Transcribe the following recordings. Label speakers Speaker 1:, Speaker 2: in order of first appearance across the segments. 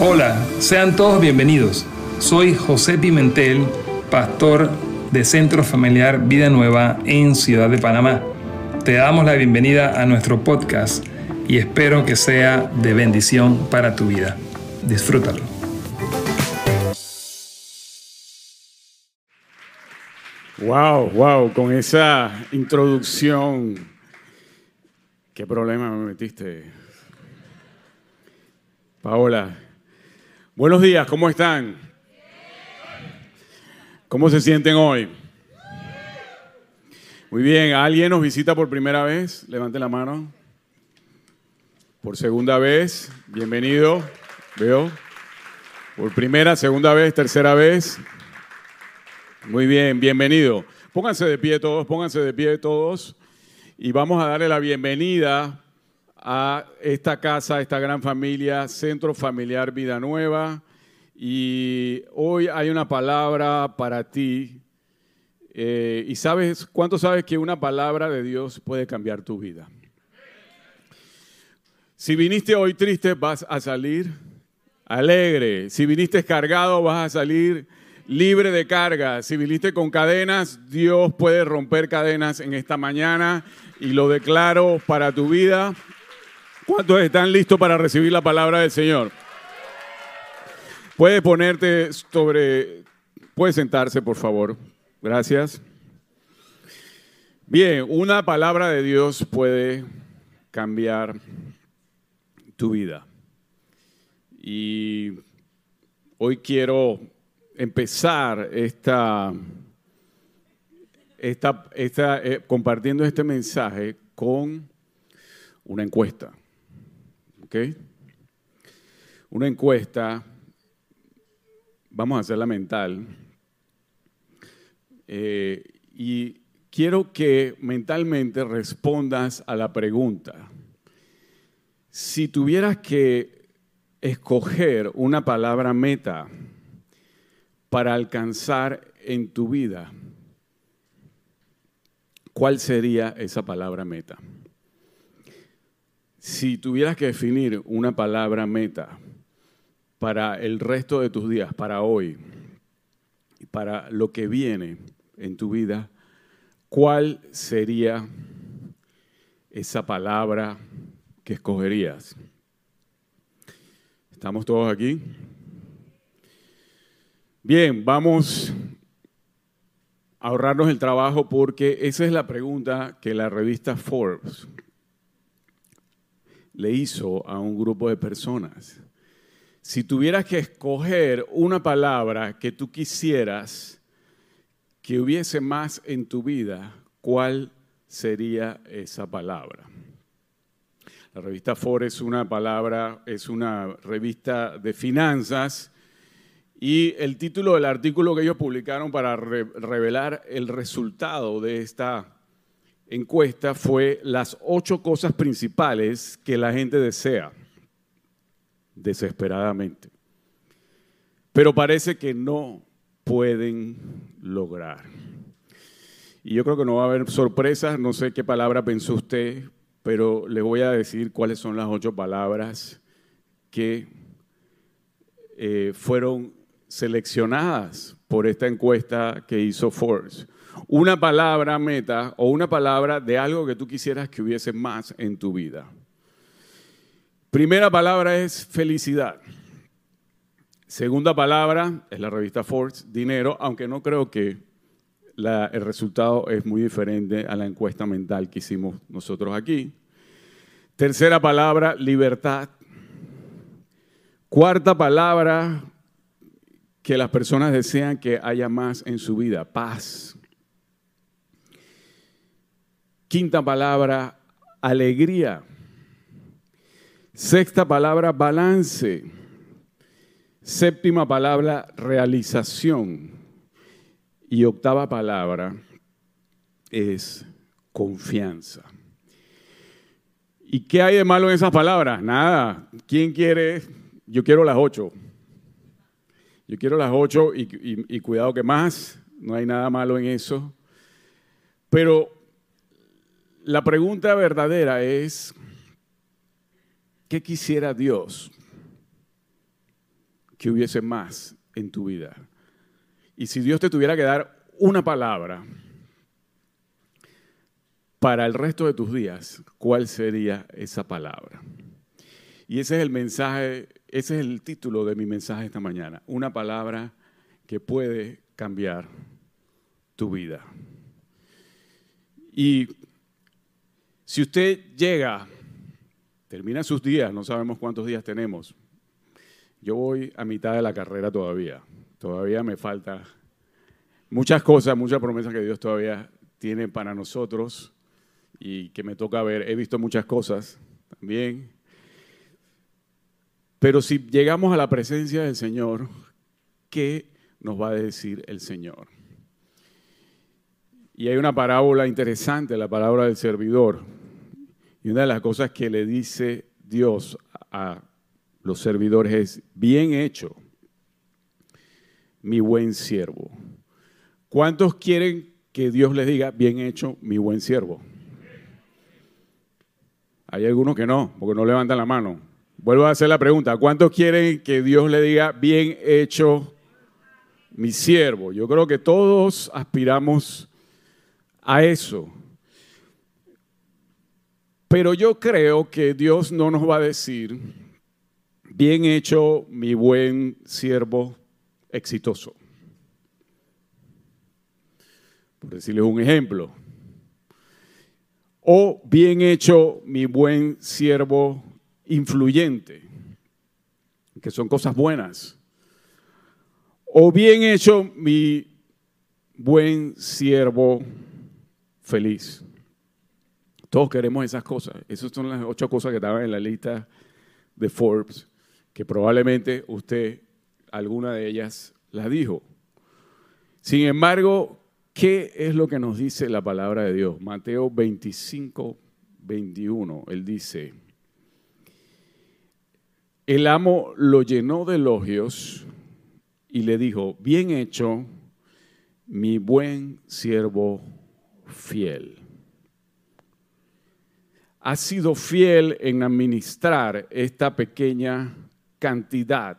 Speaker 1: Hola, sean todos bienvenidos. Soy José Pimentel, pastor de Centro Familiar Vida Nueva en Ciudad de Panamá. Te damos la bienvenida a nuestro podcast y espero que sea de bendición para tu vida. Disfrútalo.
Speaker 2: Wow, wow, con esa introducción. ¿Qué problema me metiste? Paola. Buenos días, ¿cómo están? ¿Cómo se sienten hoy? Muy bien, ¿alguien nos visita por primera vez? Levante la mano. Por segunda vez, bienvenido. Veo. Por primera, segunda vez, tercera vez. Muy bien, bienvenido. Pónganse de pie todos, pónganse de pie todos. Y vamos a darle la bienvenida a esta casa, a esta gran familia, Centro Familiar Vida Nueva. Y hoy hay una palabra para ti. Eh, ¿Y sabes cuánto sabes que una palabra de Dios puede cambiar tu vida? Si viniste hoy triste, vas a salir alegre. Si viniste cargado, vas a salir libre de carga. Si viniste con cadenas, Dios puede romper cadenas en esta mañana y lo declaro para tu vida. ¿Cuántos están listos para recibir la palabra del Señor? Puede ponerte sobre, puede sentarse, por favor. Gracias. Bien, una palabra de Dios puede cambiar tu vida. Y hoy quiero empezar esta, esta, esta eh, compartiendo este mensaje con una encuesta. Una encuesta, vamos a hacerla mental, eh, y quiero que mentalmente respondas a la pregunta. Si tuvieras que escoger una palabra meta para alcanzar en tu vida, ¿cuál sería esa palabra meta? Si tuvieras que definir una palabra meta para el resto de tus días, para hoy, para lo que viene en tu vida, ¿cuál sería esa palabra que escogerías? ¿Estamos todos aquí? Bien, vamos a ahorrarnos el trabajo porque esa es la pregunta que la revista Forbes le hizo a un grupo de personas. Si tuvieras que escoger una palabra que tú quisieras que hubiese más en tu vida, ¿cuál sería esa palabra? La revista Forbes es una palabra, es una revista de finanzas y el título del artículo que ellos publicaron para revelar el resultado de esta encuesta fue las ocho cosas principales que la gente desea desesperadamente, pero parece que no pueden lograr. Y yo creo que no va a haber sorpresas, no sé qué palabra pensó usted, pero le voy a decir cuáles son las ocho palabras que eh, fueron seleccionadas por esta encuesta que hizo Forbes una palabra meta o una palabra de algo que tú quisieras que hubiese más en tu vida. Primera palabra es felicidad. Segunda palabra es la revista Forbes, dinero, aunque no creo que el resultado es muy diferente a la encuesta mental que hicimos nosotros aquí. Tercera palabra, libertad. Cuarta palabra, que las personas desean que haya más en su vida, paz. Quinta palabra, alegría. Sexta palabra, balance. Séptima palabra, realización. Y octava palabra es confianza. ¿Y qué hay de malo en esas palabras? Nada. ¿Quién quiere? Yo quiero las ocho. Yo quiero las ocho y, y cuidado que más. No hay nada malo en eso. Pero la pregunta verdadera es, ¿qué quisiera Dios que hubiese más en tu vida. Y si Dios te tuviera que dar una palabra para el resto de tus días, ¿cuál sería esa palabra? Y ese es el mensaje, ese es el título de mi mensaje esta mañana. Una palabra que puede cambiar tu vida. Y si usted llega, termina sus días, no sabemos cuántos días tenemos. Yo voy a mitad de la carrera todavía. Todavía me falta muchas cosas, muchas promesas que Dios todavía tiene para nosotros y que me toca ver. He visto muchas cosas también. Pero si llegamos a la presencia del Señor, ¿qué nos va a decir el Señor? Y hay una parábola interesante, la palabra del servidor. Y una de las cosas que le dice Dios a los servidores es, bien hecho, mi buen siervo. ¿Cuántos quieren que Dios les diga, bien hecho, mi buen siervo? Hay algunos que no, porque no levantan la mano. Vuelvo a hacer la pregunta, ¿cuántos quieren que Dios le diga, bien hecho, mi siervo? Yo creo que todos aspiramos a eso. Pero yo creo que Dios no nos va a decir, bien hecho, mi buen siervo exitoso. Por decirles un ejemplo. O bien hecho, mi buen siervo influyente, que son cosas buenas. O bien hecho, mi buen siervo feliz. Todos queremos esas cosas. Esas son las ocho cosas que estaban en la lista de Forbes, que probablemente usted, alguna de ellas, las dijo. Sin embargo, ¿qué es lo que nos dice la palabra de Dios? Mateo 25, 21. Él dice, el amo lo llenó de elogios y le dijo, bien hecho, mi buen siervo fiel has sido fiel en administrar esta pequeña cantidad.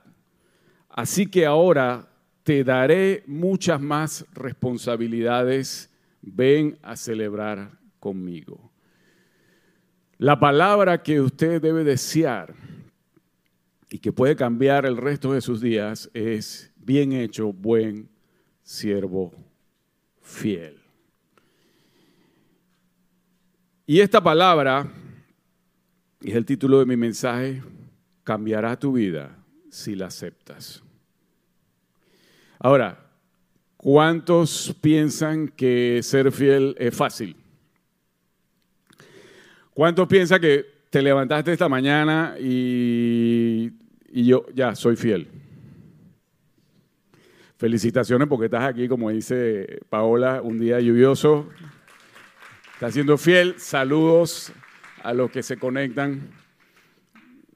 Speaker 2: Así que ahora te daré muchas más responsabilidades. Ven a celebrar conmigo. La palabra que usted debe desear y que puede cambiar el resto de sus días es bien hecho, buen siervo fiel. Y esta palabra, es el título de mi mensaje, cambiará tu vida si la aceptas. Ahora, ¿cuántos piensan que ser fiel es fácil? ¿Cuántos piensan que te levantaste esta mañana y yo ya soy fiel? Felicitaciones porque estás aquí, como dice Paola, un día lluvioso. Está siendo fiel. Saludos a los que se conectan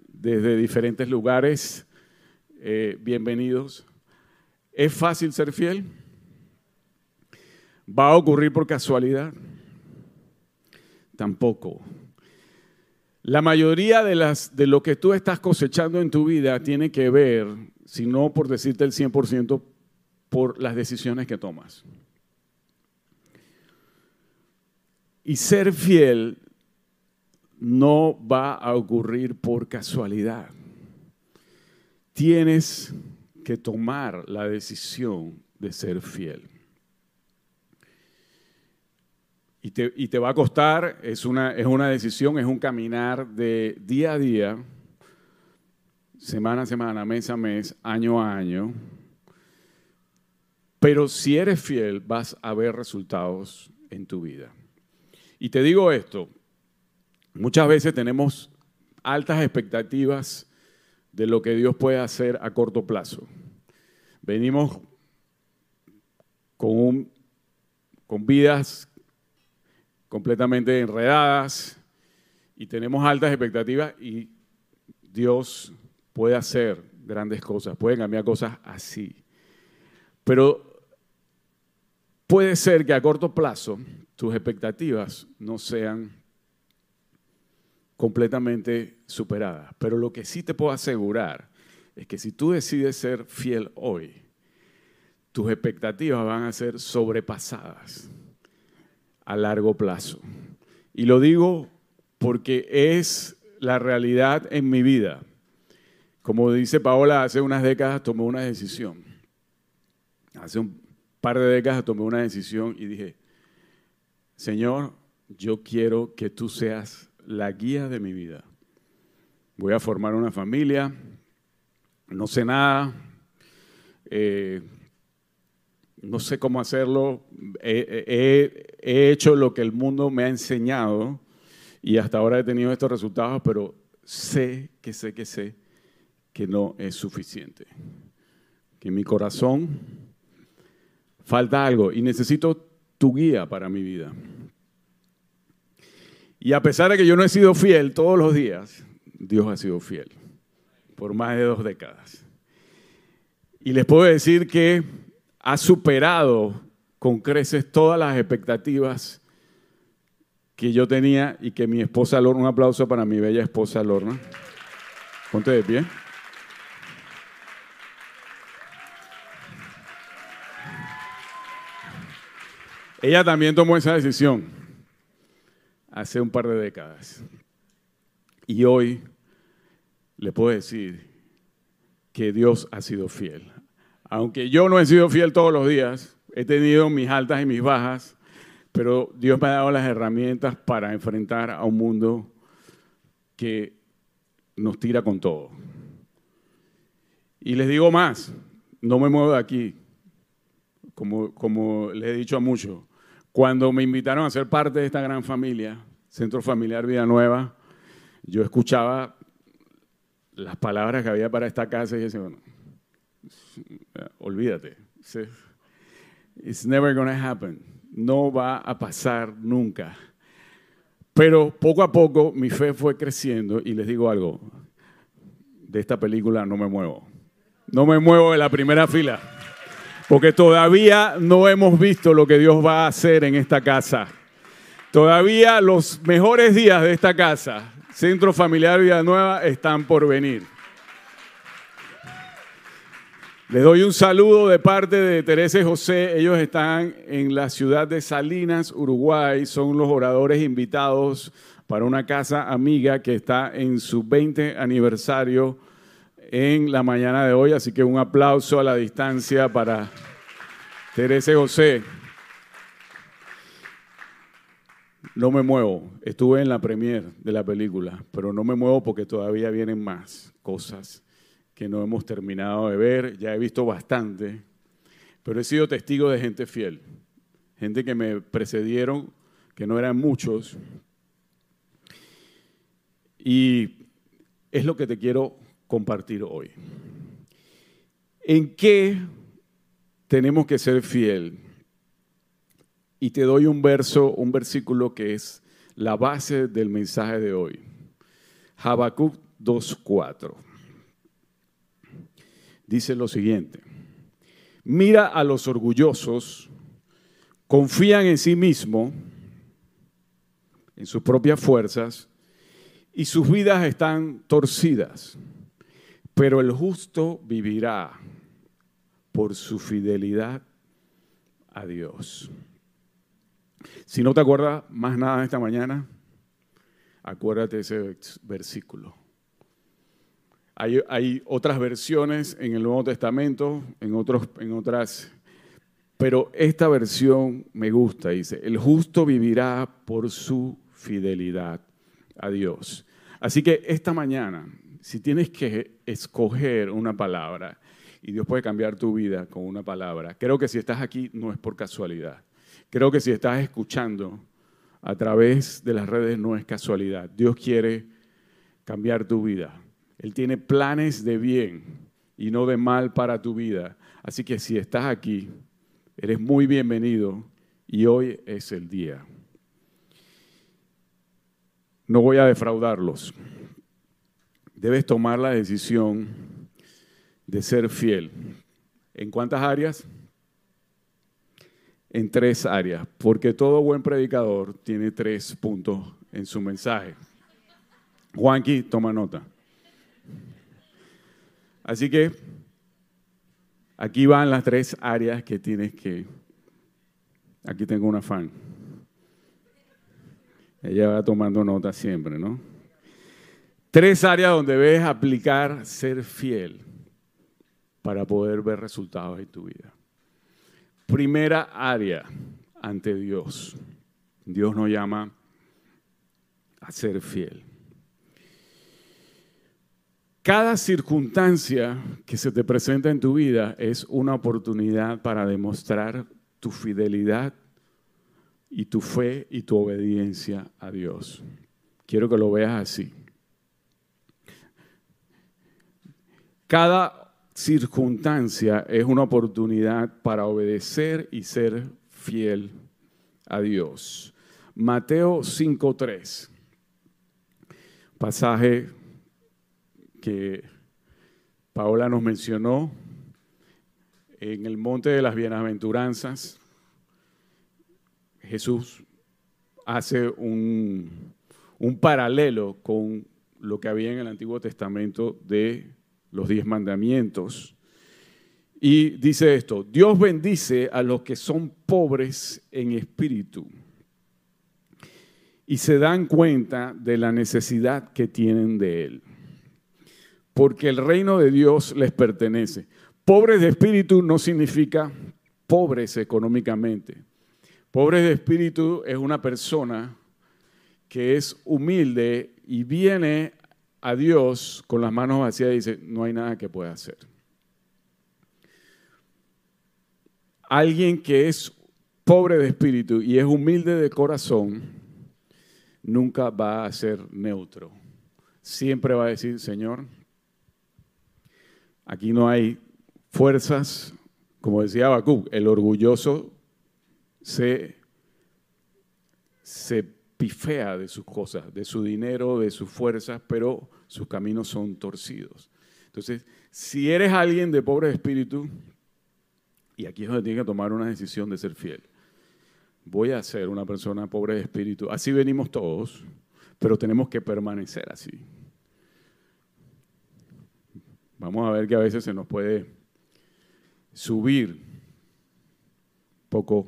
Speaker 2: desde diferentes lugares. Eh, bienvenidos. ¿Es fácil ser fiel? ¿Va a ocurrir por casualidad? Tampoco. La mayoría de, las, de lo que tú estás cosechando en tu vida tiene que ver, si no por decirte el 100%, por las decisiones que tomas. Y ser fiel no va a ocurrir por casualidad. Tienes que tomar la decisión de ser fiel. Y te, va a costar, es una, es una decisión, es un caminar de día a día, semana a semana, mes a mes, año a año. Pero si eres fiel, vas a ver resultados en tu vida. Y te digo esto, muchas veces tenemos altas expectativas de lo que Dios puede hacer a corto plazo. Venimos con, vidas completamente enredadas y tenemos altas expectativas y Dios puede hacer grandes cosas, puede cambiar cosas así. Pero puede ser que a corto plazo tus expectativas no sean completamente superadas. Pero lo que sí te puedo asegurar es que si tú decides ser fiel hoy, tus expectativas van a ser sobrepasadas a largo plazo. Y lo digo porque es la realidad en mi vida. Como dice Paola, hace unas décadas tomé una decisión. Hace un par de décadas tomé una decisión y dije, Señor, yo quiero que tú seas la guía de mi vida. Voy a formar una familia, no sé nada, eh, no sé cómo hacerlo, he, hecho lo que el mundo me ha enseñado y hasta ahora he tenido estos resultados, pero sé que sé que sé que no es suficiente. Que en mi corazón falta algo y necesito tu guía para mi vida. Y a pesar de que yo no he sido fiel todos los días, Dios ha sido fiel por más de dos décadas. Y les puedo decir que ha superado con creces todas las expectativas que yo tenía y que mi esposa Lorna, un aplauso para mi bella esposa Lorna. Ponte de pie. Ella también tomó esa decisión hace un par de décadas. Y hoy le puedo decir que Dios ha sido fiel aunque yo no he sido fiel todos los días, he tenido mis altas y mis bajas, pero Dios me ha dado las herramientas para enfrentar a un mundo que nos tira con todo. Y les digo más, no me muevo de aquí, como, como les he dicho a muchos. Cuando me invitaron a ser parte de esta gran familia, Centro Familiar Vida Nueva, yo escuchaba las palabras que había para esta casa y decía, olvídate. It's never to happen. No va a pasar nunca. Pero poco a poco mi fe fue creciendo y les digo algo, de esta película no me muevo. No me muevo de la primera fila, porque todavía no hemos visto lo que Dios va a hacer en esta casa. Todavía los mejores días de esta casa, Centro Familiar Vida Nueva, están por venir. Les doy un saludo de parte de Teresa y José. Ellos están en la ciudad de Salinas, Uruguay. Son los oradores invitados para una casa amiga que está en su 20 aniversario en la mañana de hoy. Así que un aplauso a la distancia para Teresa José. No me muevo. Estuve en la premier de la película, pero no me muevo porque todavía vienen más cosas que no hemos terminado de ver, ya he visto bastante, pero he sido testigo de gente fiel, gente que me precedieron, que no eran muchos, y es lo que te quiero compartir hoy. ¿En qué tenemos que ser fiel? Y te doy un verso, un versículo que es la base del mensaje de hoy. Habacuc 2.4 dice lo siguiente, mira a los orgullosos, confían en sí mismo, en sus propias fuerzas, y sus vidas están torcidas, pero el justo vivirá por su fidelidad a Dios. Si no te acuerdas más nada de esta mañana, acuérdate de ese versículo. Hay, otras versiones en el Nuevo Testamento, en, otros, en otras, pero esta versión me gusta, dice, el justo vivirá por su fidelidad a Dios. Así que esta mañana, si tienes que escoger una palabra, y Dios puede cambiar tu vida con una palabra, creo que si estás aquí no es por casualidad. Creo que si estás escuchando a través de las redes no es casualidad. Dios quiere cambiar tu vida. Él tiene planes de bien y no de mal para tu vida. Así que si estás aquí, eres muy bienvenido y hoy es el día. No voy a defraudarlos. Debes tomar la decisión de ser fiel. ¿En cuántas áreas? En tres áreas, porque todo buen predicador tiene tres puntos en su mensaje. Juanqui, toma nota. Así que aquí van las tres áreas que tienes que... Aquí tengo una fan. Ella va tomando nota siempre, ¿no? Tres áreas donde debes aplicar ser fiel para poder ver resultados en tu vida. Primera área ante Dios. Dios nos llama a ser fiel. Cada circunstancia que se te presenta en tu vida es una oportunidad para demostrar tu fidelidad y tu fe y tu obediencia a Dios. Quiero que lo veas así. Cada circunstancia es una oportunidad para obedecer y ser fiel a Dios. Mateo 5.3, pasaje que Paola nos mencionó en el monte de las bienaventuranzas. Jesús hace un, un paralelo con lo que había en el Antiguo Testamento de los diez mandamientos. Y dice esto, Dios bendice a los que son pobres en espíritu y se dan cuenta de la necesidad que tienen de Él, porque el reino de Dios les pertenece. Pobres de espíritu no significa pobres económicamente. Pobres de espíritu es una persona que es humilde y viene a Dios con las manos vacías y dice, no hay nada que pueda hacer. Alguien que es pobre de espíritu y es humilde de corazón, nunca va a ser neutro. Siempre va a decir, Señor, aquí no hay fuerzas, como decía Habacuc, el orgulloso se, se pifea de sus cosas, de su dinero, de sus fuerzas, pero sus caminos son torcidos. Entonces, si eres alguien de pobre espíritu, y aquí es donde tienes que tomar una decisión de ser fiel. Voy a ser una persona pobre de espíritu. Así venimos todos, pero tenemos que permanecer así. Vamos a ver que a veces se nos puede subir poco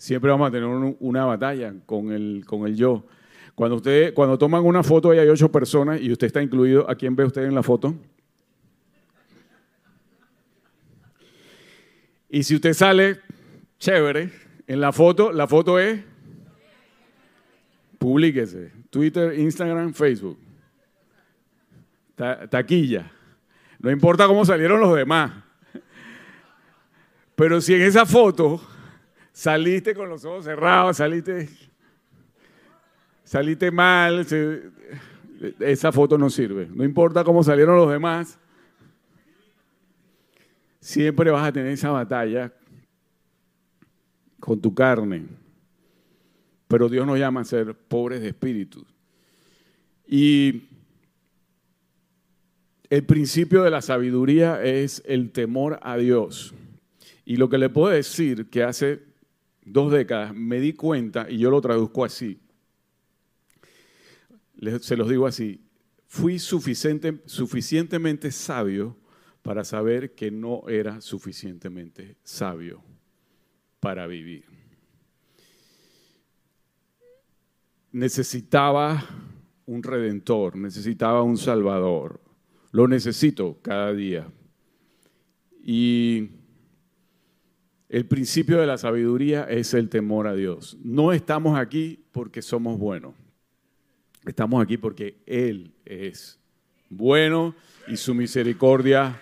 Speaker 2: Siempre vamos a tener una batalla con el, con el yo. Cuando, usted, cuando toman una foto y hay ocho personas y usted está incluido, ¿a quién ve usted en la foto? Y si usted sale, chévere, en la foto, la foto es, publíquese, Twitter, Instagram, Facebook, taquilla. No importa cómo salieron los demás. Pero si en esa foto saliste con los ojos cerrados, saliste, saliste mal, esa foto no sirve. No importa cómo salieron los demás, siempre vas a tener esa batalla con tu carne. Pero Dios nos llama a ser pobres de espíritu. Y el principio de la sabiduría es el temor a Dios. Y lo que le puedo decir que hace dos décadas, me di cuenta, y yo lo traduzco así, se los digo así, fui suficiente, suficientemente sabio para saber que no era suficientemente sabio para vivir. Necesitaba un redentor, necesitaba un salvador. Lo necesito cada día. Y el principio de la sabiduría es el temor a Dios. No estamos aquí porque somos buenos. Estamos aquí porque Él es bueno y su misericordia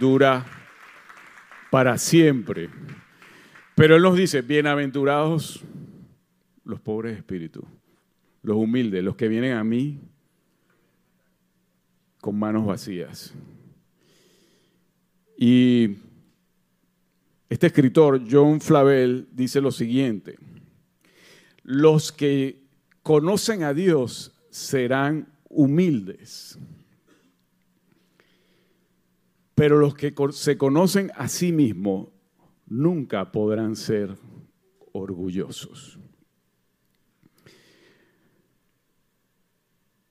Speaker 2: dura para siempre. Pero Él nos dice, bienaventurados los pobres de espíritu, los humildes, los que vienen a mí con manos vacías. Y este escritor, John Flavel, dice lo siguiente, los que conocen a Dios serán humildes, pero los que se conocen a sí mismos nunca podrán ser orgullosos.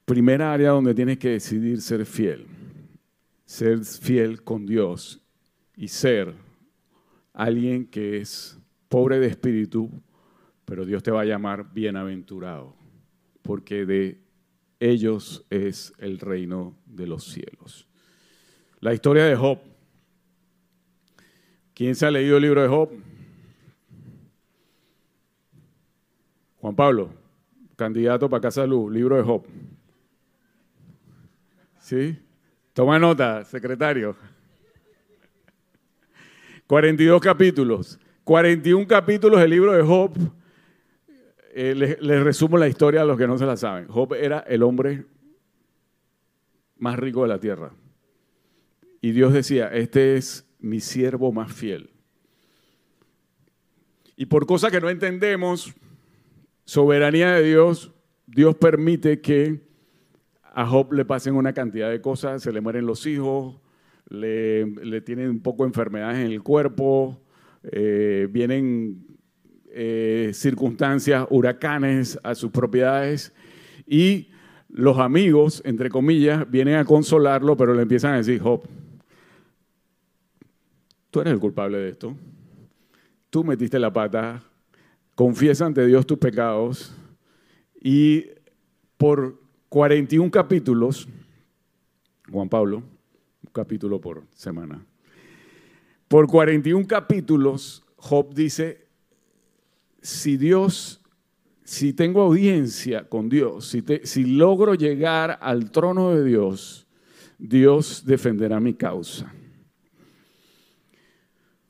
Speaker 2: Primera área donde tienes que decidir ser fiel. ser fiel con Dios y ser alguien que es pobre de espíritu, pero Dios te va a llamar bienaventurado, porque de ellos es el reino de los cielos. La historia de Job. ¿Quién se ha leído el libro de Job? Juan Pablo, candidato para Casa Luz, libro de Job. ¿Sí? Toma nota, secretario. 42 capítulos. 41 capítulos del libro de Job. Eh, les, resumo la historia a los que no se la saben. Job era el hombre más rico de la tierra. Y Dios decía, este es mi siervo más fiel. Y por cosas que no entendemos, soberanía de Dios, Dios permite que a Job le pasen una cantidad de cosas, se le mueren los hijos, le, tienen un poco de enfermedades en el cuerpo, eh, vienen eh, circunstancias, huracanes a sus propiedades y los amigos, entre comillas, vienen a consolarlo, pero le empiezan a decir, Job, tú eres el culpable de esto, tú metiste la pata, confiesa ante Dios tus pecados y por 41 capítulos, Juan Pablo, un capítulo por semana. Por 41 capítulos, Job dice, si Dios, si tengo audiencia con Dios, si, si logro llegar al trono de Dios, Dios defenderá mi causa.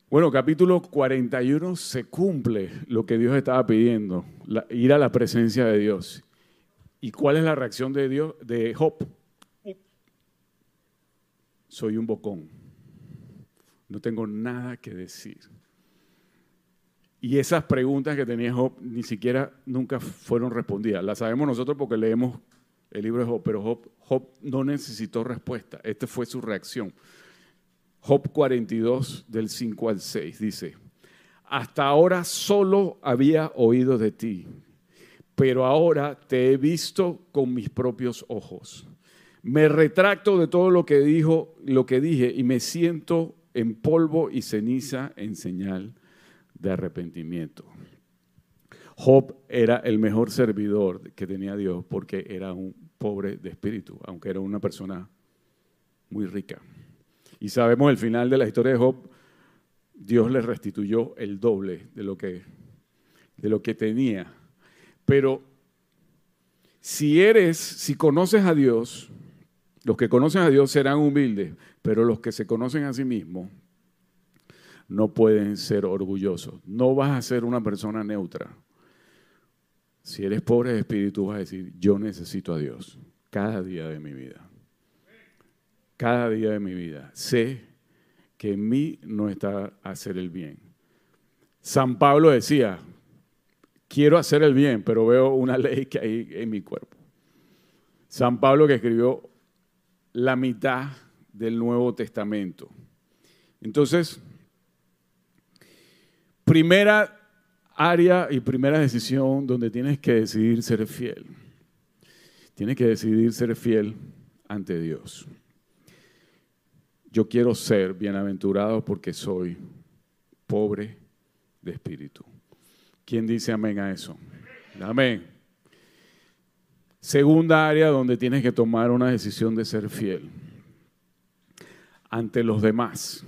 Speaker 2: Bueno, capítulo 41 se cumple lo que Dios estaba pidiendo, ir a la presencia de Dios. ¿Y cuál es la reacción de Dios, de Job? Soy un bocón. No tengo nada que decir. Y esas preguntas que tenía Job ni siquiera nunca fueron respondidas. Las sabemos nosotros porque leemos el libro de Job, pero Job, no necesitó respuesta. Esta fue su reacción. Job 42 del 5 al 6 dice, hasta ahora solo había oído de ti pero ahora te he visto con mis propios ojos. Me retracto de todo lo que dijo, lo que dije y me siento en polvo y ceniza en señal de arrepentimiento. Job era el mejor servidor que tenía Dios porque era un pobre de espíritu, aunque era una persona muy rica. Y sabemos el final de la historia de Job, Dios le restituyó el doble de lo que, de lo que tenía pero si eres, si conoces a Dios, los que conocen a Dios serán humildes, pero los que se conocen a sí mismos no pueden ser orgullosos. No vas a ser una persona neutra. Si eres pobre de espíritu, vas a decir, yo necesito a Dios cada día de mi vida. Cada día de mi vida. Sé que en mí no está hacer el bien. San Pablo decía, quiero hacer el bien, pero veo una ley que hay en mi cuerpo. San Pablo que escribió la mitad del Nuevo Testamento. Entonces, primera área y primera decisión donde tienes que decidir ser fiel. Tienes que decidir ser fiel ante Dios. Yo quiero ser bienaventurado porque soy pobre de espíritu. ¿Quién dice amén a eso? Amén. Segunda área donde tienes que tomar una decisión de ser fiel ante los demás.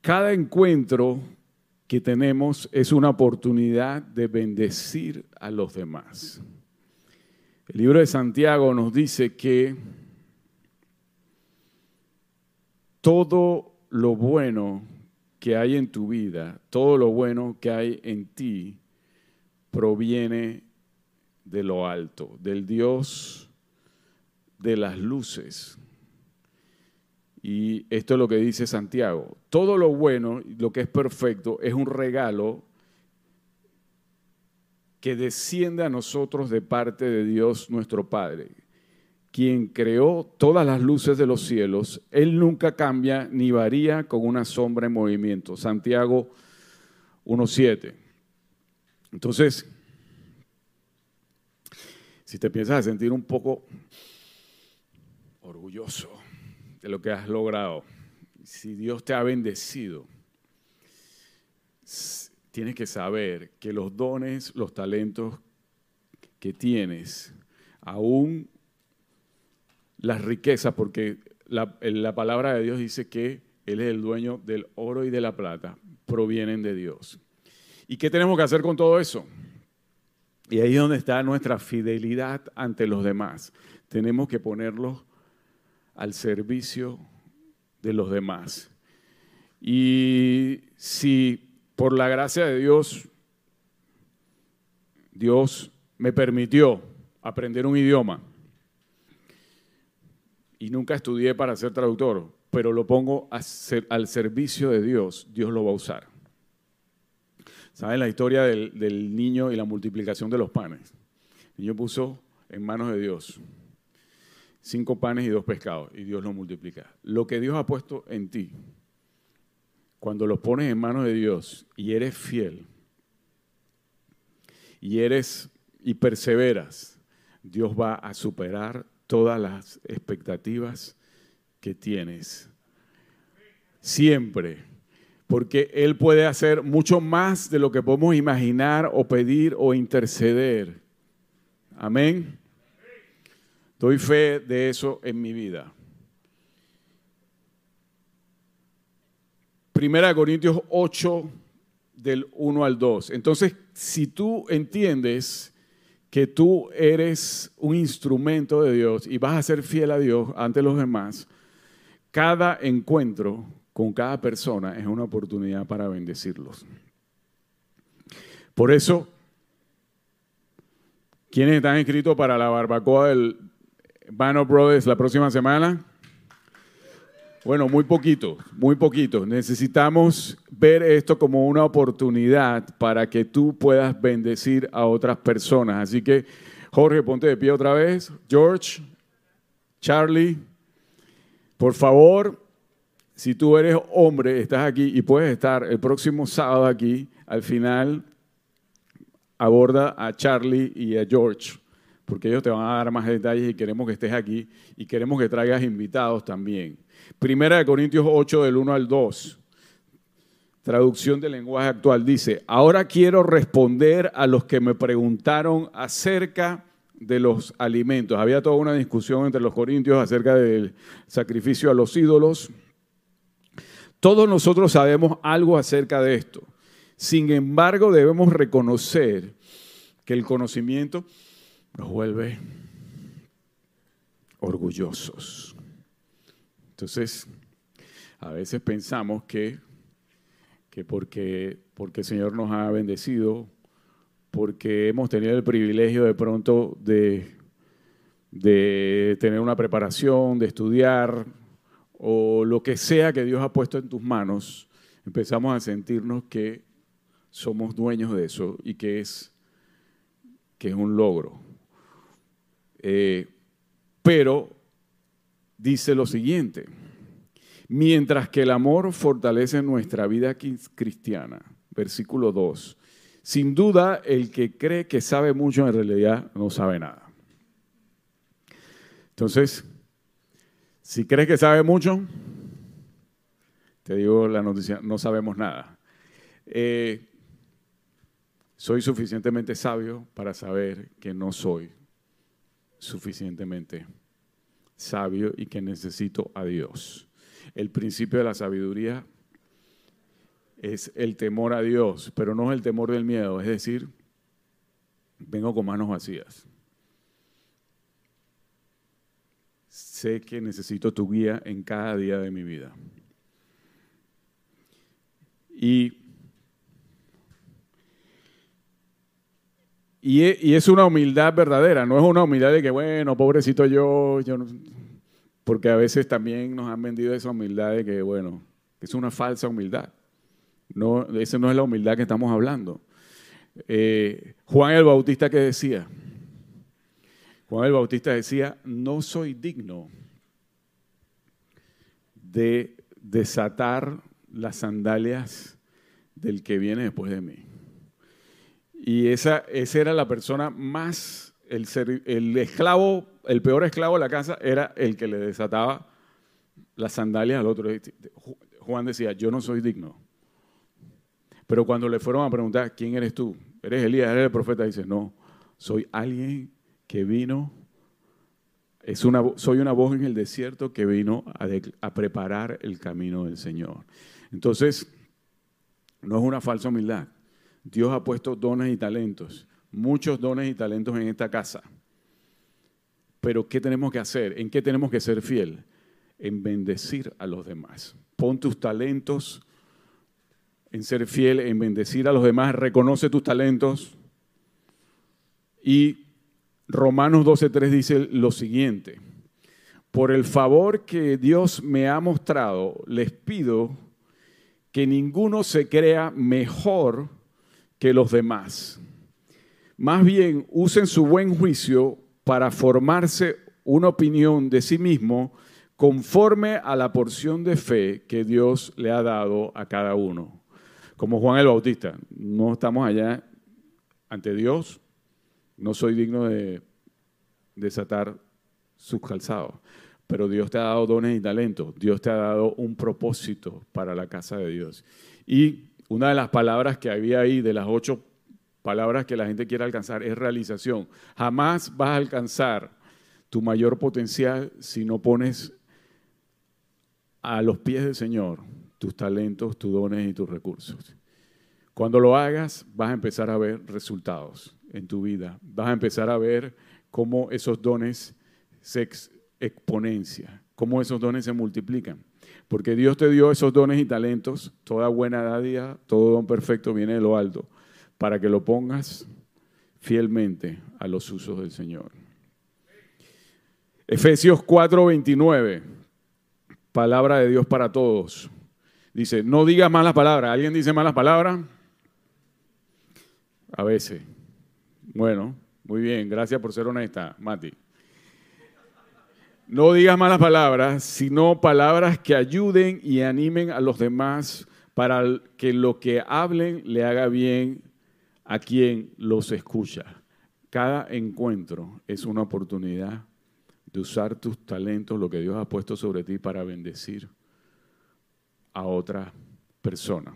Speaker 2: Cada encuentro que tenemos es una oportunidad de bendecir a los demás. El libro de Santiago nos dice que todo lo bueno que hay en tu vida, todo lo bueno que hay en ti, proviene de lo alto, del Dios de las luces. Y esto es lo que dice Santiago. Todo lo bueno, lo que es perfecto, es un regalo que desciende a nosotros de parte de Dios nuestro Padre quien creó todas las luces de los cielos, Él nunca cambia ni varía con una sombra en movimiento. Santiago 1.7. Entonces, si te piensas a sentir un poco orgulloso de lo que has logrado, si Dios te ha bendecido, tienes que saber que los dones, los talentos que tienes, aún las riquezas, porque la, la, palabra de Dios dice que Él es el dueño del oro y de la plata, provienen de Dios. ¿Y qué tenemos que hacer con todo eso? Y ahí es donde está nuestra fidelidad ante los demás. Tenemos que ponerlos al servicio de los demás. Y si por la gracia de Dios, Dios me permitió aprender un idioma y nunca estudié para ser traductor, pero lo pongo al servicio de Dios, Dios lo va a usar. ¿Saben la historia del, del niño y la multiplicación de los panes? El niño puso en manos de Dios cinco panes y dos pescados, y Dios lo multiplica. Lo que Dios ha puesto en ti, cuando los pones en manos de Dios y eres fiel, y eres y perseveras, Dios va a superar todas las expectativas que tienes. Siempre. Porque Él puede hacer mucho más de lo que podemos imaginar o pedir o interceder. Amén. Doy fe de eso en mi vida. Primera Corintios 8, del 1 al 2. Entonces, si tú entiendes que tú eres un instrumento de Dios y vas a ser fiel a Dios ante los demás, cada encuentro con cada persona es una oportunidad para bendecirlos. Por eso, ¿quiénes están inscritos para la barbacoa del Bano Brothers la próxima semana? Bueno, muy poquito, muy poquito. Necesitamos ver esto como una oportunidad para que tú puedas bendecir a otras personas. Así que, Jorge, ponte de pie otra vez. George, Charlie, por favor, si tú eres hombre, estás aquí y puedes estar el próximo sábado aquí, al final aborda a Charlie y a George porque ellos te van a dar más detalles y queremos que estés aquí y queremos que traigas invitados también. Primera de Corintios 8 del 1 al 2. Traducción del lenguaje actual dice, ahora quiero responder a los que me preguntaron acerca de los alimentos. Había toda una discusión entre los corintios acerca del sacrificio a los ídolos. Todos nosotros sabemos algo acerca de esto. Sin embargo, debemos reconocer que el conocimiento nos vuelve orgullosos. Entonces, a veces pensamos que, que porque, porque el Señor nos ha bendecido, porque hemos tenido el privilegio de pronto de, de tener una preparación, de estudiar, o lo que sea que Dios ha puesto en tus manos, empezamos a sentirnos que somos dueños de eso y que es, que es un logro. Eh, pero dice lo siguiente, mientras que el amor fortalece nuestra vida cristiana, versículo 2, sin duda el que cree que sabe mucho en realidad no sabe nada. Entonces, si crees que sabe mucho, te digo la noticia, no sabemos nada. Eh, soy suficientemente sabio para saber que no soy suficientemente sabio y que necesito a Dios. El principio de la sabiduría es el temor a Dios, pero no es el temor del miedo, es decir, vengo con manos vacías. Sé que necesito tu guía en cada día de mi vida. Y Y, es una humildad verdadera, no es una humildad de que, bueno, pobrecito yo, yo porque a veces también nos han vendido esa humildad de que, bueno, es una falsa humildad. No, esa no es la humildad que estamos hablando. Eh, Juan el Bautista que decía, Juan el Bautista decía, no soy digno de desatar las sandalias del que viene después de mí. Y esa, esa era la persona más el, esclavo, el peor esclavo de la casa era el que le desataba las sandalias al otro. Juan decía, yo no soy digno. Pero cuando le fueron a preguntar, ¿quién eres tú? ¿Eres Elías? ¿Eres el profeta? Dice, no, soy alguien que vino, es una, soy una voz en el desierto que vino a, a preparar el camino del Señor. Entonces, no es una falsa humildad. Dios ha puesto dones y talentos, muchos dones y talentos en esta casa. Pero ¿qué tenemos que hacer? ¿En qué tenemos que ser fiel? En bendecir a los demás. Pon tus talentos en ser fiel, en bendecir a los demás. Reconoce tus talentos. Y Romanos 12.3 dice lo siguiente. Por el favor que Dios me ha mostrado, les pido que ninguno se crea mejor que los demás. Más bien usen su buen juicio para formarse una opinión de sí mismo conforme a la porción de fe que Dios le ha dado a cada uno. Como Juan el Bautista, no estamos allá ante Dios, no soy digno de desatar sus calzados pero Dios te ha dado dones y talentos. Dios te ha dado un propósito para la casa de Dios. Y una de las palabras que había ahí, de las ocho palabras que la gente quiere alcanzar, es realización. Jamás vas a alcanzar tu mayor potencial si no pones a los pies del Señor tus talentos, tus dones y tus recursos. Cuando lo hagas, vas a empezar a ver resultados en tu vida. Vas a empezar a ver cómo esos dones se exponencia, cómo esos dones se multiplican. Porque Dios te dio esos dones y talentos, toda buena dádiva, todo don perfecto viene de lo alto, para que lo pongas fielmente a los usos del Señor. Efesios 4:29, palabra de Dios para todos. Dice, no digas malas palabras. ¿Alguien dice malas palabras? A veces. Bueno, muy bien, gracias por ser honesta, Mati. No digas malas palabras, sino palabras que ayuden y animen a los demás para que lo que hablen le haga bien a quien los escucha. Cada encuentro es una oportunidad de usar tus talentos, lo que Dios ha puesto sobre ti para bendecir a otra persona.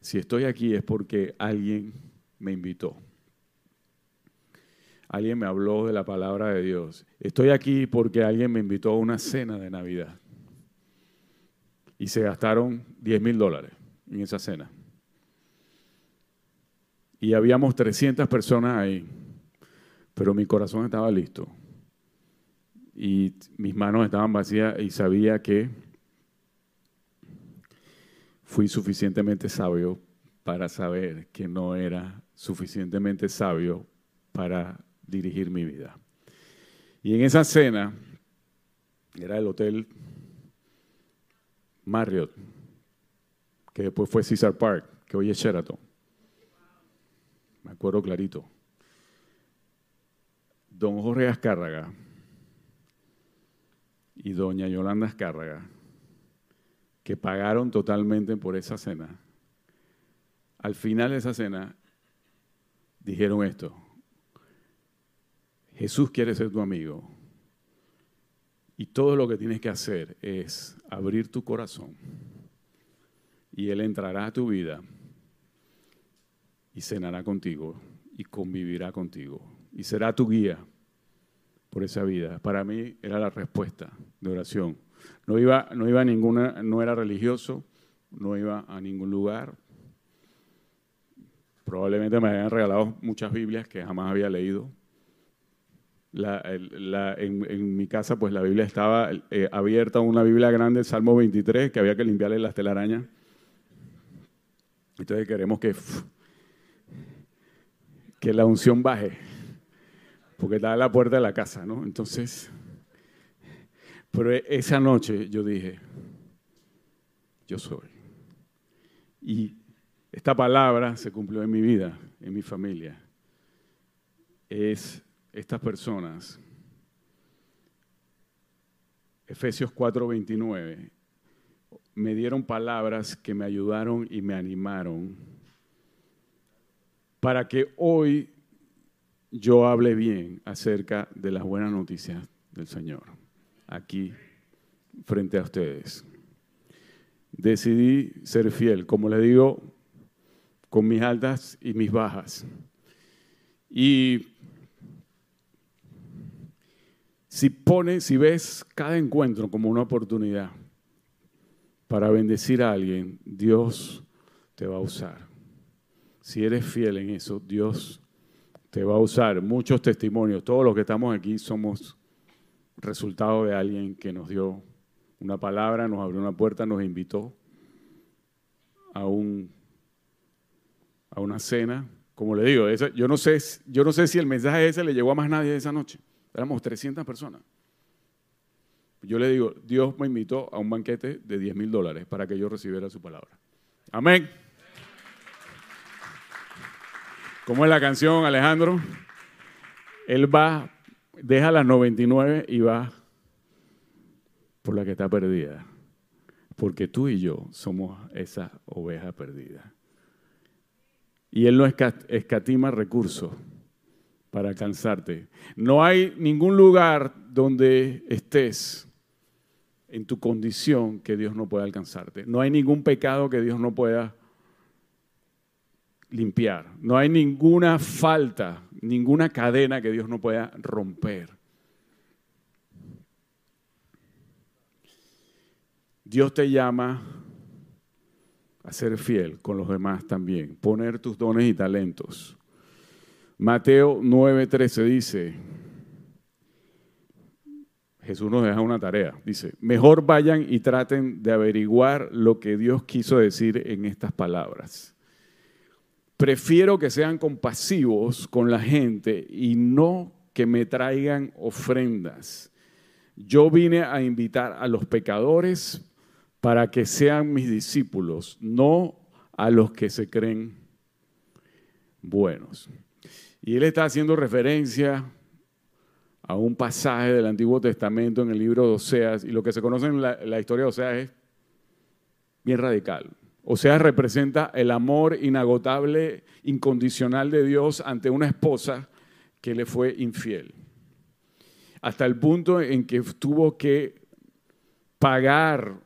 Speaker 2: Si estoy aquí es porque alguien me invitó alguien me habló de la palabra de Dios. Estoy aquí porque alguien me invitó a una cena de Navidad. Y se gastaron 10 mil dólares en esa cena. Y habíamos 300 personas ahí, pero mi corazón estaba listo. Y mis manos estaban vacías y sabía que fui suficientemente sabio para saber que no era suficientemente sabio para dirigir mi vida. Y en esa cena, era el hotel Marriott, que después fue Caesar Park, que hoy es Sheraton. Me acuerdo clarito. Don Jorge Azcárraga y doña Yolanda Azcárraga, que pagaron totalmente por esa cena, al final de esa cena dijeron esto, Jesús quiere ser tu amigo. Y todo lo que tienes que hacer es abrir tu corazón. Y Él entrará a tu vida y cenará contigo y convivirá contigo. Y será tu guía por esa vida. Para mí era la respuesta de oración. No iba, no iba a ninguna, no era religioso, no iba a ningún lugar. Probablemente me habían regalado muchas Biblias que jamás había leído en, mi casa, pues la Biblia estaba eh, abierta, una Biblia grande, Salmo 23, que había que limpiarle las telarañas. Entonces queremos que, que la unción baje, porque está a la puerta de la casa, ¿no? Entonces, pero esa noche yo dije, yo soy. Y esta palabra se cumplió en mi vida, en mi familia. Es estas personas, Efesios 4:29, me dieron palabras que me ayudaron y me animaron para que hoy yo hable bien acerca de las buenas noticias del Señor, aquí frente a ustedes. Decidí ser fiel, como le digo, con mis altas y mis bajas. Y si pones, si ves cada encuentro como una oportunidad para bendecir a alguien, Dios te va a usar. Si eres fiel en eso, Dios te va a usar. Muchos testimonios, todos los que estamos aquí somos resultado de alguien que nos dio una palabra, nos abrió una puerta, nos invitó a, un, a una cena. Como le digo, yo, no sé, yo no sé si el mensaje ese le llegó a más nadie esa noche. Éramos 300 personas. Yo le digo, Dios me invitó a un banquete de 10 mil dólares para que yo recibiera su palabra. Amén. ¿Cómo es la canción, Alejandro? Él va, deja las 99 y va por la que está perdida. Porque tú y yo somos esa oveja perdida. Y Él no escatima recursos para alcanzarte. No hay ningún lugar donde estés en tu condición que Dios no pueda alcanzarte. No hay ningún pecado que Dios no pueda limpiar. No hay ninguna falta, ninguna cadena que Dios no pueda romper. Dios te llama a ser fiel con los demás también, poner tus dones y talentos. Mateo 9:13 dice, Jesús nos deja una tarea, dice, mejor vayan y traten de averiguar lo que Dios quiso decir en estas palabras. Prefiero que sean compasivos con la gente y no que me traigan ofrendas. Yo vine a invitar a los pecadores para que sean mis discípulos, no a los que se creen buenos. Y él está haciendo referencia a un pasaje del Antiguo Testamento en el libro de Oseas, y lo que se conoce en la, historia de Oseas es bien radical. Oseas representa el amor inagotable, incondicional de Dios ante una esposa que le fue infiel. Hasta el punto en que tuvo que pagar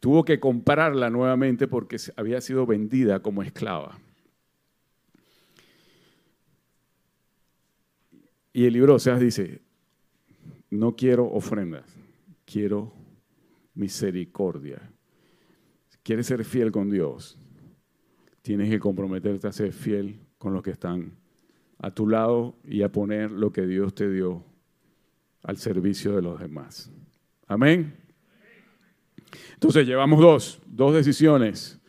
Speaker 2: Tuvo que comprarla nuevamente porque había sido vendida como esclava. Y el libro de Oseas dice, no quiero ofrendas, quiero misericordia. quieres ser fiel con Dios, tienes que comprometerte a ser fiel con los que están a tu lado y a poner lo que Dios te dio al servicio de los demás. Amén. Entonces llevamos dos, dos decisiones.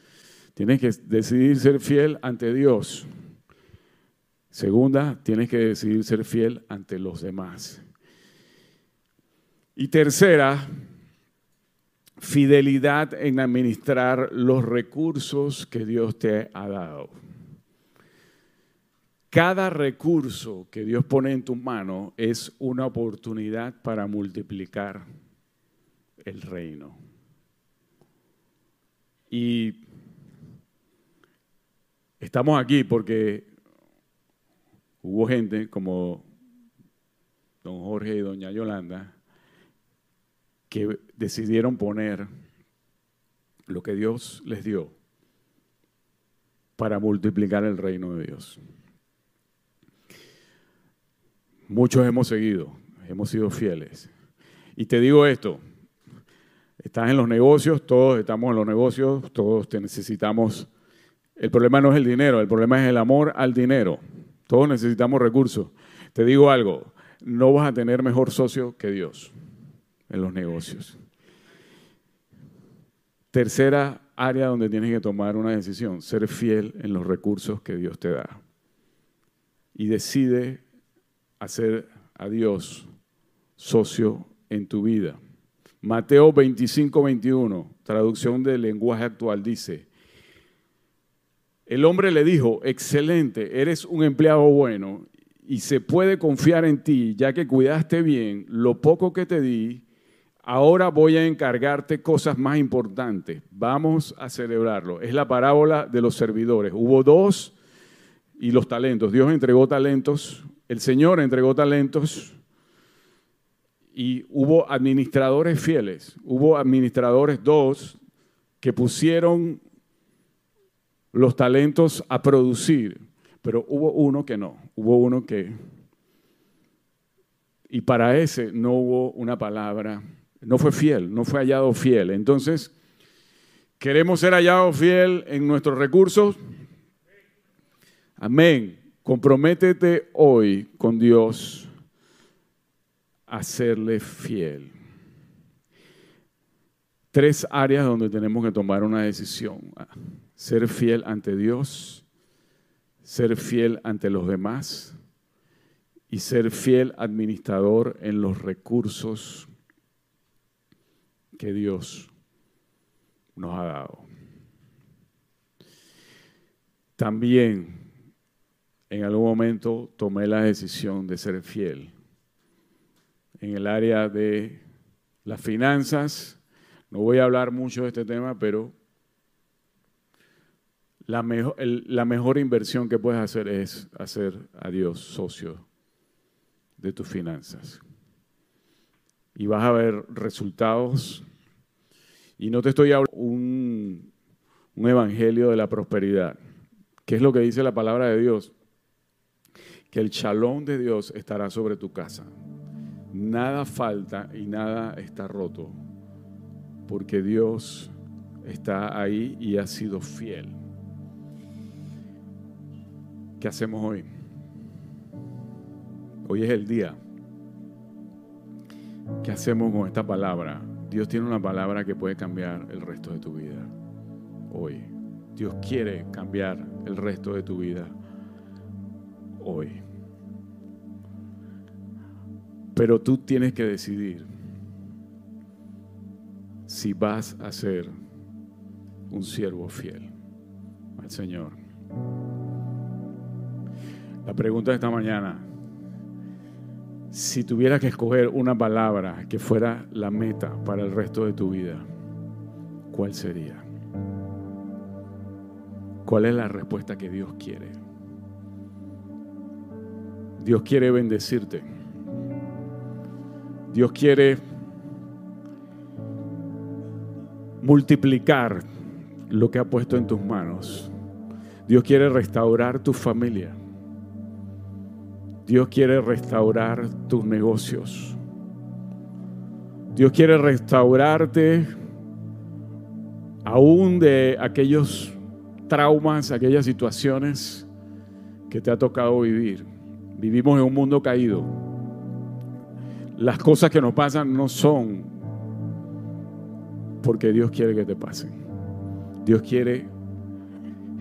Speaker 2: Tienes que decidir ser fiel ante Dios. Segunda, tienes que decidir ser fiel ante los demás. Y tercera, fidelidad en administrar los recursos que Dios te ha dado. Cada recurso que Dios pone en tu mano es una oportunidad para multiplicar el reino. Y estamos aquí porque hubo gente como don Jorge y doña Yolanda que decidieron poner lo que Dios les dio para multiplicar el reino de Dios. Muchos hemos seguido, hemos sido fieles. Y te digo esto, Estás en los negocios, todos estamos en los negocios, todos te necesitamos. El problema no es el dinero, el problema es el amor al dinero. Todos necesitamos recursos. Te digo algo, no vas a tener mejor socio que Dios en los negocios. Tercera área donde tienes que tomar una decisión, ser fiel en los recursos que Dios te da. Y decide hacer a Dios socio en tu vida. Mateo 25, 21, traducción del lenguaje actual, dice, el hombre le dijo, excelente, eres un empleado bueno y se puede confiar en ti, ya que cuidaste bien lo poco que te di, ahora voy a encargarte cosas más importantes. Vamos a celebrarlo. Es la parábola de los servidores. Hubo dos y los talentos. Dios entregó talentos, el Señor entregó talentos y hubo administradores fieles. Hubo administradores dos que pusieron los talentos a producir, pero hubo uno que no. Hubo uno que... Y para ese no hubo una palabra, no fue fiel, no fue hallado fiel. Entonces, queremos ser hallados fiel en nuestros recursos. Amén. Comprométete hoy con Dios a serle fiel. Tres áreas donde tenemos que tomar una decisión. Ser fiel ante Dios, ser fiel ante los demás y ser fiel administrador en los recursos que Dios nos ha dado. También en algún momento tomé la decisión de ser fiel en el área de las finanzas. No voy a hablar mucho de este tema, pero la mejor, la mejor inversión que puedes hacer es hacer a Dios socio de tus finanzas. Y vas a ver resultados. Y no te estoy hablando un, un evangelio de la prosperidad. ¿Qué es lo que dice la palabra de Dios? Que el chalón de Dios estará sobre tu casa. Nada falta y nada está roto, porque Dios está ahí y ha sido fiel. ¿Qué hacemos hoy? Hoy es el día. ¿Qué hacemos con esta palabra? Dios tiene una palabra que puede cambiar el resto de tu vida. Hoy. Dios quiere cambiar el resto de tu vida. Hoy. Pero tú tienes que decidir si vas a ser un siervo fiel al Señor. La pregunta de esta mañana, si tuvieras que escoger una palabra que fuera la meta para el resto de tu vida, ¿cuál sería? ¿Cuál es la respuesta que Dios quiere? Dios quiere bendecirte. Dios quiere multiplicar lo que ha puesto en tus manos. Dios quiere restaurar tu familia. Dios quiere restaurar tus negocios. Dios quiere restaurarte aún de aquellos traumas, aquellas situaciones que te ha tocado vivir. Vivimos en un mundo caído las cosas que nos pasan no son porque Dios quiere que te pasen. Dios quiere,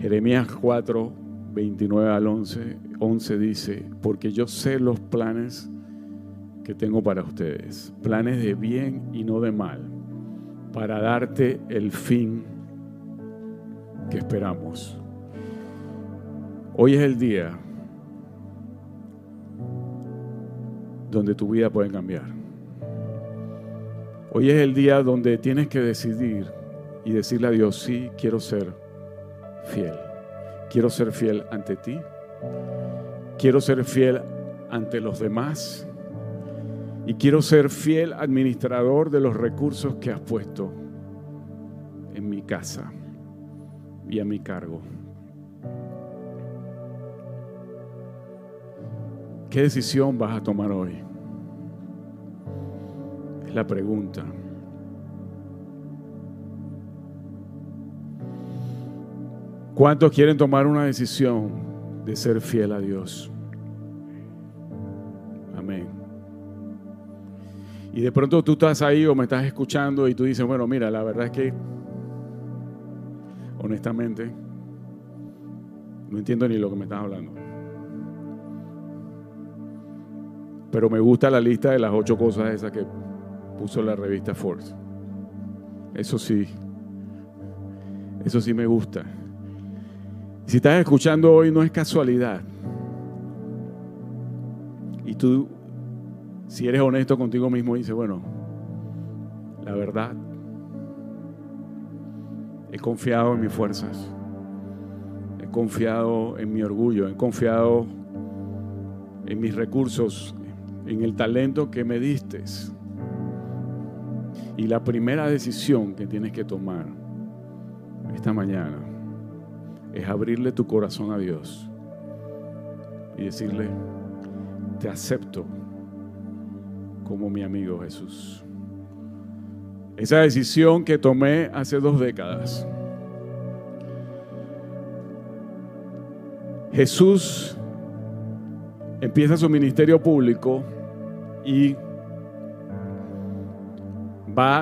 Speaker 2: Jeremías 4, 29 al 11, 11 dice, porque yo sé los planes que tengo para ustedes, planes de bien y no de mal, para darte el fin que esperamos. Hoy es el día donde tu vida puede cambiar. Hoy es el día donde tienes que decidir y decirle a Dios, sí, quiero ser fiel. Quiero ser fiel ante ti. Quiero ser fiel ante los demás. Y quiero ser fiel administrador de los recursos que has puesto en mi casa y a mi cargo. ¿Qué decisión vas a tomar hoy? Es la pregunta. ¿Cuántos quieren tomar una decisión de ser fiel a Dios? Amén. Y de pronto tú estás ahí o me estás escuchando y tú dices, bueno, mira, la verdad es que, honestamente, no entiendo ni lo que me estás hablando. Pero me gusta la lista de las ocho cosas esas que puso la revista Force. Eso sí, eso sí me gusta. Si estás escuchando hoy no es casualidad. Y tú, si eres honesto contigo mismo, dices, bueno, la verdad, he confiado en mis fuerzas, he confiado en mi orgullo, he confiado en mis recursos, en el talento que me diste. Y la primera decisión que tienes que tomar esta mañana es abrirle tu corazón a Dios y decirle, te acepto como mi amigo Jesús. Esa decisión que tomé hace dos décadas. Jesús empieza su ministerio público y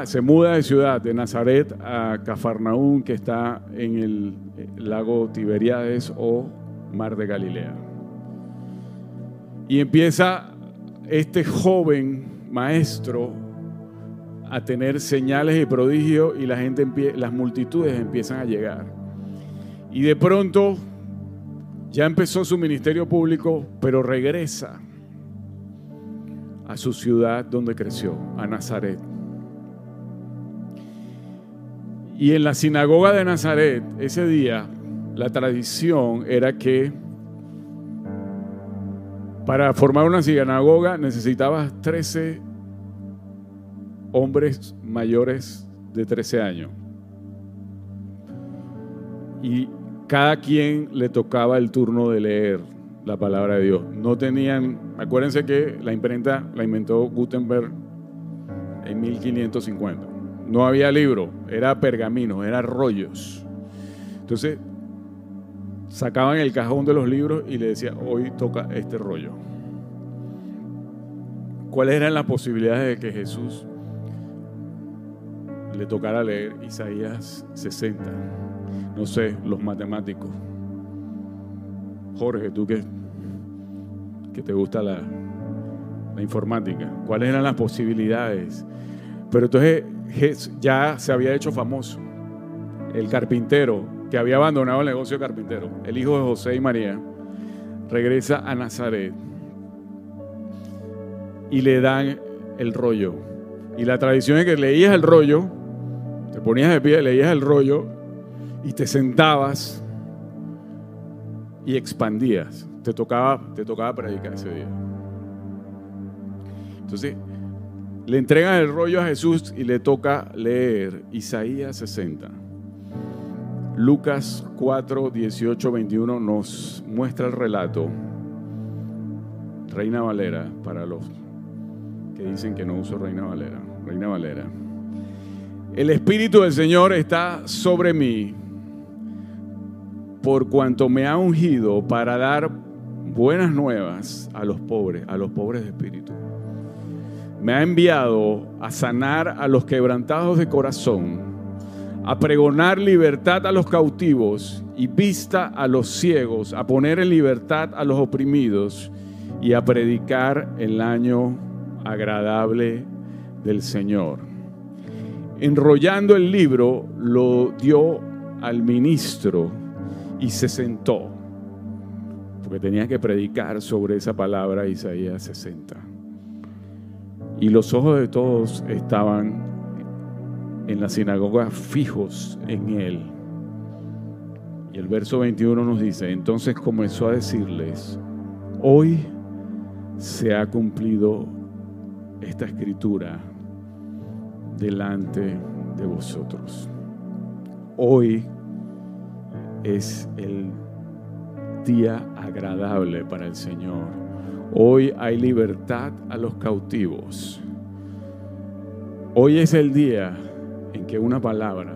Speaker 2: se muda de ciudad, de Nazaret a Cafarnaún, que está en el lago Tiberiades o Mar de Galilea. Y empieza este joven maestro a tener señales y prodigios y la gente, las multitudes empiezan a llegar. Y de pronto ya empezó su ministerio público, pero regresa a su ciudad donde creció, a Nazaret. Y en la sinagoga de Nazaret, ese día, la tradición era que para formar una sinagoga necesitabas 13 hombres mayores de 13 años. Y cada quien le tocaba el turno de leer la palabra de Dios. No tenían, acuérdense que la imprenta la inventó Gutenberg en 1550. No había libro, era pergamino, era rollos. Entonces, sacaban el cajón de los libros y le decía, hoy toca este rollo. ¿Cuáles eran las posibilidades de que Jesús le tocara leer Isaías 60? No sé, los matemáticos. Jorge, tú que, que te gusta la, la informática, ¿cuáles eran las posibilidades? Pero entonces ya se había hecho famoso. El carpintero, que había abandonado el negocio de carpintero, el hijo de José y María, regresa a Nazaret y le dan el rollo. Y la tradición es que leías el rollo, te ponías de pie, leías el rollo y te sentabas y expandías. Te tocaba, te tocaba predicar ese día. Entonces, le entregan el rollo a Jesús y le toca leer Isaías 60. Lucas 4, 18, 21 nos muestra el relato. Reina Valera, para los que dicen que no uso Reina Valera. Reina Valera. El Espíritu del Señor está sobre mí por cuanto me ha ungido para dar buenas nuevas a los pobres, a los pobres de espíritu. Me ha enviado a sanar a los quebrantados de corazón, a pregonar libertad a los cautivos y vista a los ciegos, a poner en libertad a los oprimidos y a predicar el año agradable del Señor. Enrollando el libro, lo dio al ministro y se sentó, porque tenía que predicar sobre esa palabra Isaías 60. Y los ojos de todos estaban en la sinagoga fijos en él. Y el verso 21 nos dice, entonces comenzó a decirles, hoy se ha cumplido esta escritura delante de vosotros. Hoy es el día agradable para el Señor. Hoy hay libertad a los cautivos. Hoy es el día en que una palabra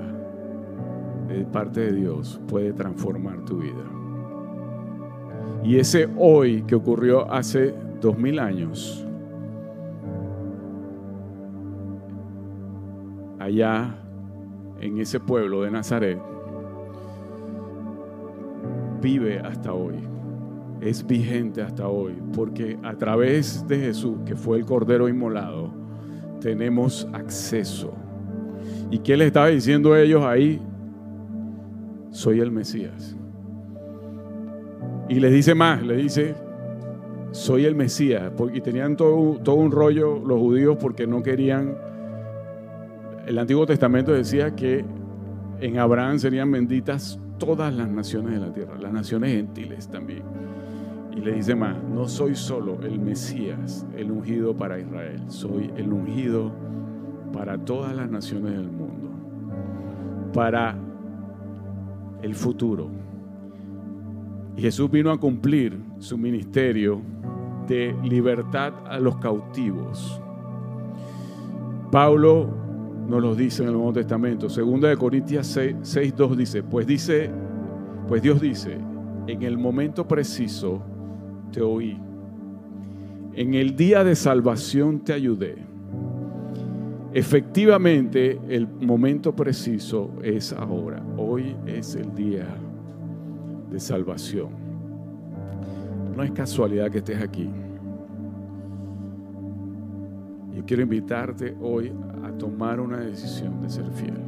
Speaker 2: de parte de Dios puede transformar tu vida. Y ese hoy que ocurrió hace dos mil años, allá en ese pueblo de Nazaret, vive hasta hoy, es vigente hasta hoy, porque a través de Jesús, que fue el Cordero inmolado, tenemos acceso. ¿Y qué le estaba diciendo a ellos ahí? Soy el Mesías. Y les dice más, le dice, soy el Mesías. Y tenían todo, todo un rollo los judíos porque no querían... El Antiguo Testamento decía que en Abraham serían benditas todas las naciones de la tierra, las naciones gentiles también. Y le dice más, no soy solo el Mesías, el ungido para Israel, soy el ungido para todas las naciones del mundo, para el futuro. Y Jesús vino a cumplir su ministerio de libertad a los cautivos. Pablo nos lo dice en el Nuevo Testamento. Segunda de Corintias 6, 2 dice, pues dice, pues Dios dice, en el momento preciso te oí. En el día de salvación te ayudé. Efectivamente, el momento preciso es ahora. Hoy es el día de salvación. No es casualidad que estés aquí. Yo quiero invitarte hoy tomar una decisión de ser fiel.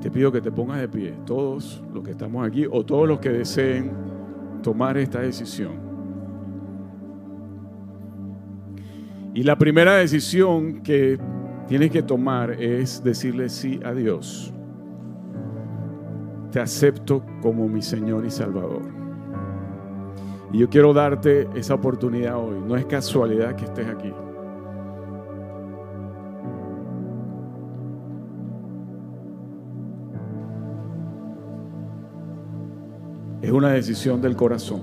Speaker 2: Te pido que te pongas de pie, todos los que estamos aquí o todos los que deseen tomar esta decisión. Y la primera decisión que tienes que tomar es decirle sí a Dios. Te acepto como mi Señor y Salvador. Y yo quiero darte esa oportunidad hoy. No es casualidad que estés aquí. Es una decisión del corazón.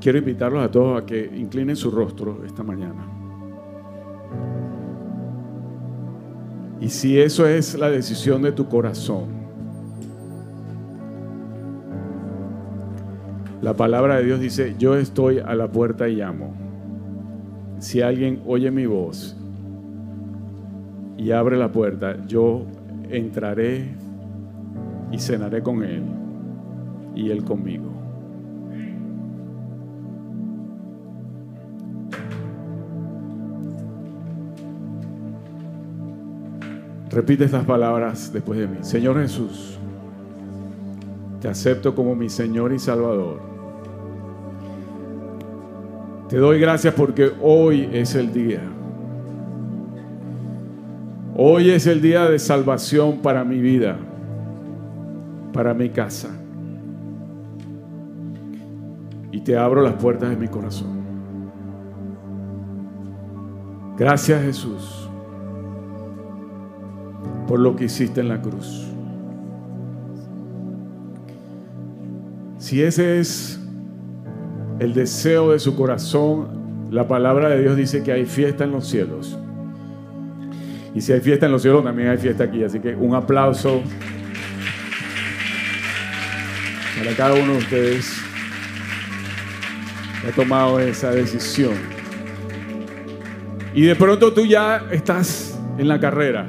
Speaker 2: Quiero invitarlos a todos a que inclinen su rostro esta mañana. Y si eso es la decisión de tu corazón, la palabra de Dios dice, yo estoy a la puerta y llamo. Si alguien oye mi voz y abre la puerta, yo entraré y cenaré con él y Él conmigo. Repite estas palabras después de mí. Señor Jesús, te acepto como mi Señor y Salvador. Te doy gracias porque hoy es el día. Hoy es el día de salvación para mi vida, para mi casa y te abro las puertas de mi corazón. Gracias Jesús por lo que hiciste en la cruz. Si ese es el deseo de su corazón, la palabra de Dios dice que hay fiesta en los cielos. Y si hay fiesta en los cielos, también hay fiesta aquí. Así que un aplauso para cada uno de ustedes he tomado esa decisión. Y de pronto tú ya estás en la carrera.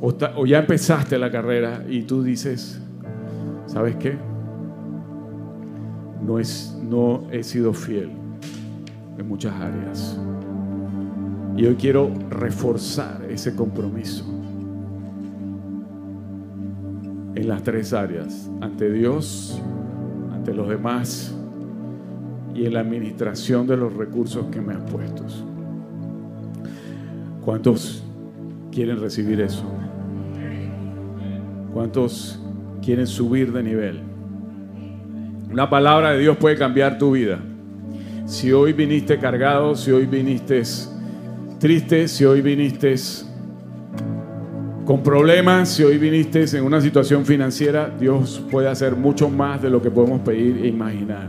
Speaker 2: O, ya empezaste la carrera y tú dices, ¿sabes qué? No, es, no he sido fiel en muchas áreas. Y hoy quiero reforzar ese compromiso en las tres áreas, ante Dios, de los demás y en la administración de los recursos que me has puesto. ¿Cuántos quieren recibir eso? ¿Cuántos quieren subir de nivel? Una palabra de Dios puede cambiar tu vida. Si hoy viniste cargado, si hoy viniste triste, si hoy viniste con problemas, si hoy viniste en una situación financiera, Dios puede hacer mucho más de lo que podemos pedir e imaginar.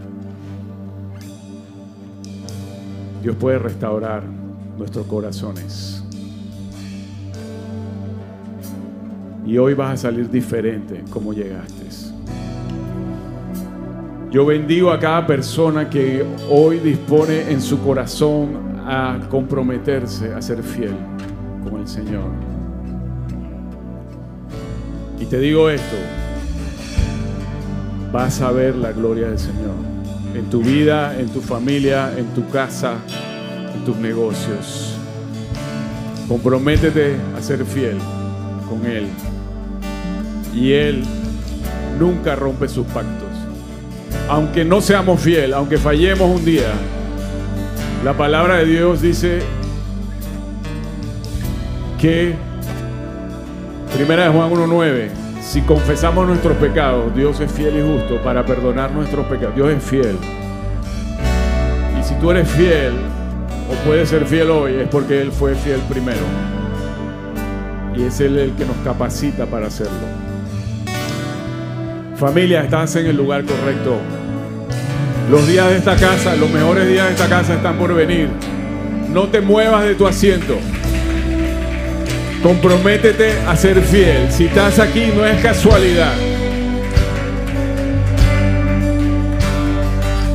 Speaker 2: Dios puede restaurar nuestros corazones. Y hoy vas a salir diferente como llegaste. Yo bendigo a cada persona que hoy dispone en su corazón a comprometerse a ser fiel con el Señor. Y te digo esto, vas a ver la gloria del Señor en tu vida, en tu familia, en tu casa, en tus negocios. Comprométete a ser fiel con Él. Y Él nunca rompe sus pactos. Aunque no seamos fieles, aunque fallemos un día, la palabra de Dios dice que Primera de Juan 1.9, si confesamos nuestros pecados, Dios es fiel y justo para perdonar nuestros pecados. Dios es fiel. Y si tú eres fiel, o puedes ser fiel hoy, es porque Él fue fiel primero. Y es Él el que nos capacita para hacerlo. Familia, estás en el lugar correcto. Los días de esta casa, los mejores días de esta casa están por venir. No te muevas de tu asiento. Comprométete a ser fiel. Si estás aquí no es casualidad.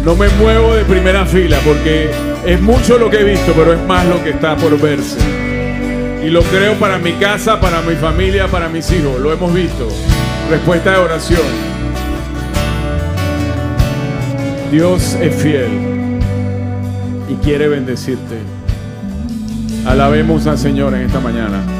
Speaker 2: No me muevo de primera fila porque es mucho lo que he visto, pero es más lo que está por verse. Y lo creo para mi casa, para mi familia, para mis hijos. Lo hemos visto. Respuesta de oración. Dios es fiel y quiere bendecirte. Alabemos al Señor en esta mañana.